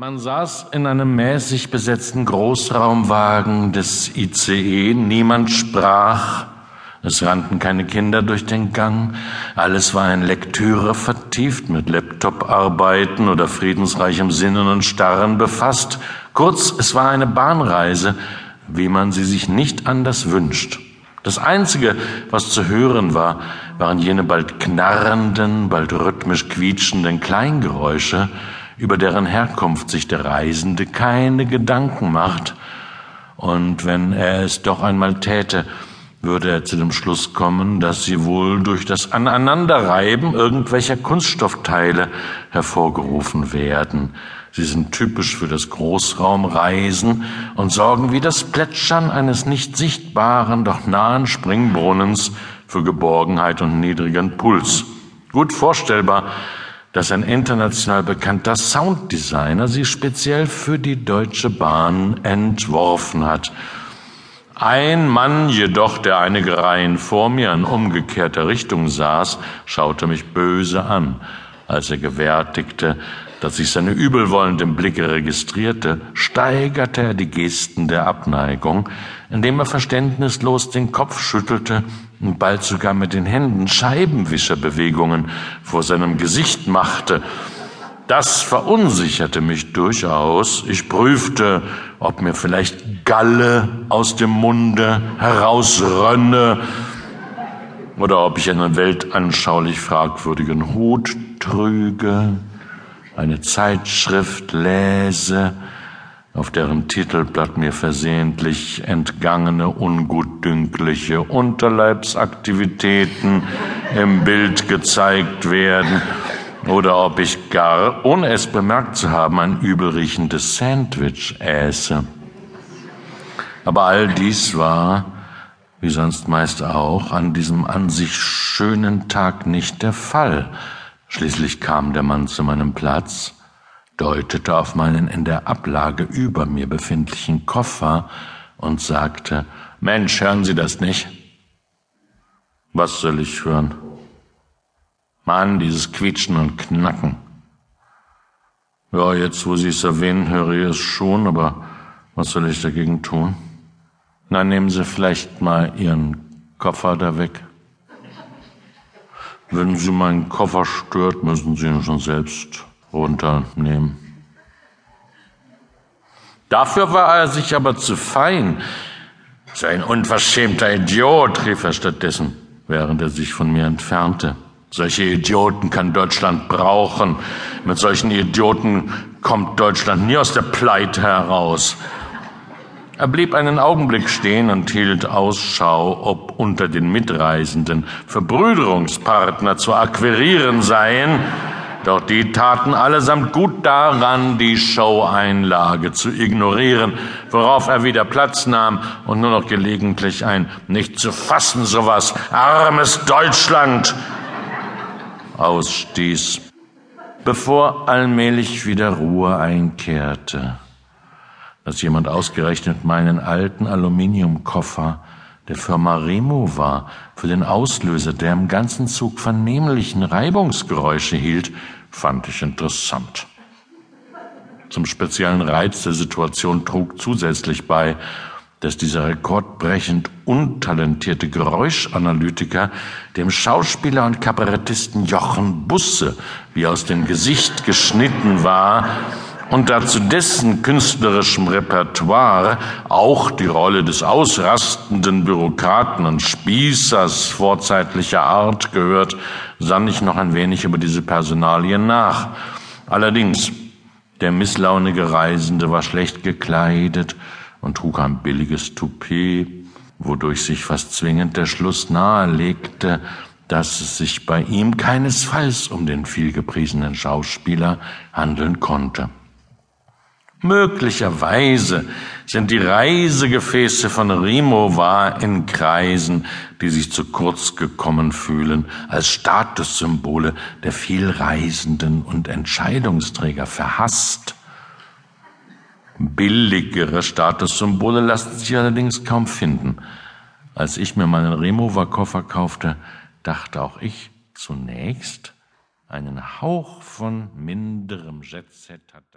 Man saß in einem mäßig besetzten Großraumwagen des ICE, niemand sprach, es rannten keine Kinder durch den Gang, alles war in Lektüre vertieft, mit Laptop-Arbeiten oder friedensreichem Sinnen und Starren befasst. Kurz, es war eine Bahnreise, wie man sie sich nicht anders wünscht. Das Einzige, was zu hören war, waren jene bald knarrenden, bald rhythmisch quietschenden Kleingeräusche, über deren Herkunft sich der Reisende keine Gedanken macht. Und wenn er es doch einmal täte, würde er zu dem Schluss kommen, dass sie wohl durch das Aneinanderreiben irgendwelcher Kunststoffteile hervorgerufen werden. Sie sind typisch für das Großraumreisen und sorgen wie das Plätschern eines nicht sichtbaren, doch nahen Springbrunnens für Geborgenheit und niedrigen Puls. Gut vorstellbar, dass ein international bekannter Sounddesigner sie speziell für die Deutsche Bahn entworfen hat. Ein Mann jedoch, der einige Reihen vor mir in umgekehrter Richtung saß, schaute mich böse an, als er gewärtigte, dass ich seine übelwollenden Blicke registrierte, steigerte er die Gesten der Abneigung, indem er verständnislos den Kopf schüttelte und bald sogar mit den Händen Scheibenwischerbewegungen vor seinem Gesicht machte. Das verunsicherte mich durchaus. Ich prüfte, ob mir vielleicht Galle aus dem Munde herausrönne oder ob ich einen weltanschaulich fragwürdigen Hut trüge eine Zeitschrift läse, auf deren Titelblatt mir versehentlich entgangene ungutdünkliche Unterleibsaktivitäten im Bild gezeigt werden, oder ob ich gar, ohne es bemerkt zu haben, ein übelriechendes Sandwich äße. Aber all dies war, wie sonst meist auch, an diesem an sich schönen Tag nicht der Fall. Schließlich kam der Mann zu meinem Platz, deutete auf meinen in der Ablage über mir befindlichen Koffer und sagte, Mensch, hören Sie das nicht? Was soll ich hören? Mann, dieses Quietschen und Knacken. Ja, jetzt, wo Sie es erwähnen, höre ich es schon, aber was soll ich dagegen tun? Na, nehmen Sie vielleicht mal Ihren Koffer da weg. Wenn Sie meinen Koffer stört, müssen Sie ihn schon selbst runternehmen. Dafür war er sich aber zu fein. So ein unverschämter Idiot, rief er stattdessen, während er sich von mir entfernte. Solche Idioten kann Deutschland brauchen. Mit solchen Idioten kommt Deutschland nie aus der Pleite heraus. Er blieb einen Augenblick stehen und hielt Ausschau, ob unter den Mitreisenden Verbrüderungspartner zu akquirieren seien, doch die taten allesamt gut daran, die Show-Einlage zu ignorieren, worauf er wieder Platz nahm und nur noch gelegentlich ein nicht zu fassen sowas, armes Deutschland ausstieß, bevor allmählich wieder Ruhe einkehrte. Dass jemand ausgerechnet meinen alten Aluminiumkoffer der Firma Remo war, für den Auslöser, der im ganzen Zug vernehmlichen Reibungsgeräusche hielt, fand ich interessant. Zum speziellen Reiz der Situation trug zusätzlich bei, dass dieser rekordbrechend untalentierte Geräuschanalytiker dem Schauspieler und Kabarettisten Jochen Busse wie aus dem Gesicht geschnitten war und dazu dessen künstlerischem Repertoire auch die Rolle des ausrastenden Bürokraten und Spießers vorzeitlicher Art gehört, sann ich noch ein wenig über diese Personalien nach. Allerdings, der misslaunige Reisende war schlecht gekleidet und trug ein billiges Toupet, wodurch sich fast zwingend der Schluss nahelegte, dass es sich bei ihm keinesfalls um den vielgepriesenen Schauspieler handeln konnte. Möglicherweise sind die Reisegefäße von Rimowa in Kreisen, die sich zu kurz gekommen fühlen, als Statussymbole der vielreisenden und Entscheidungsträger verhasst. Billigere Statussymbole lassen sich allerdings kaum finden. Als ich mir meinen Remover-Koffer kaufte, dachte auch ich zunächst, einen Hauch von minderem Jetset hat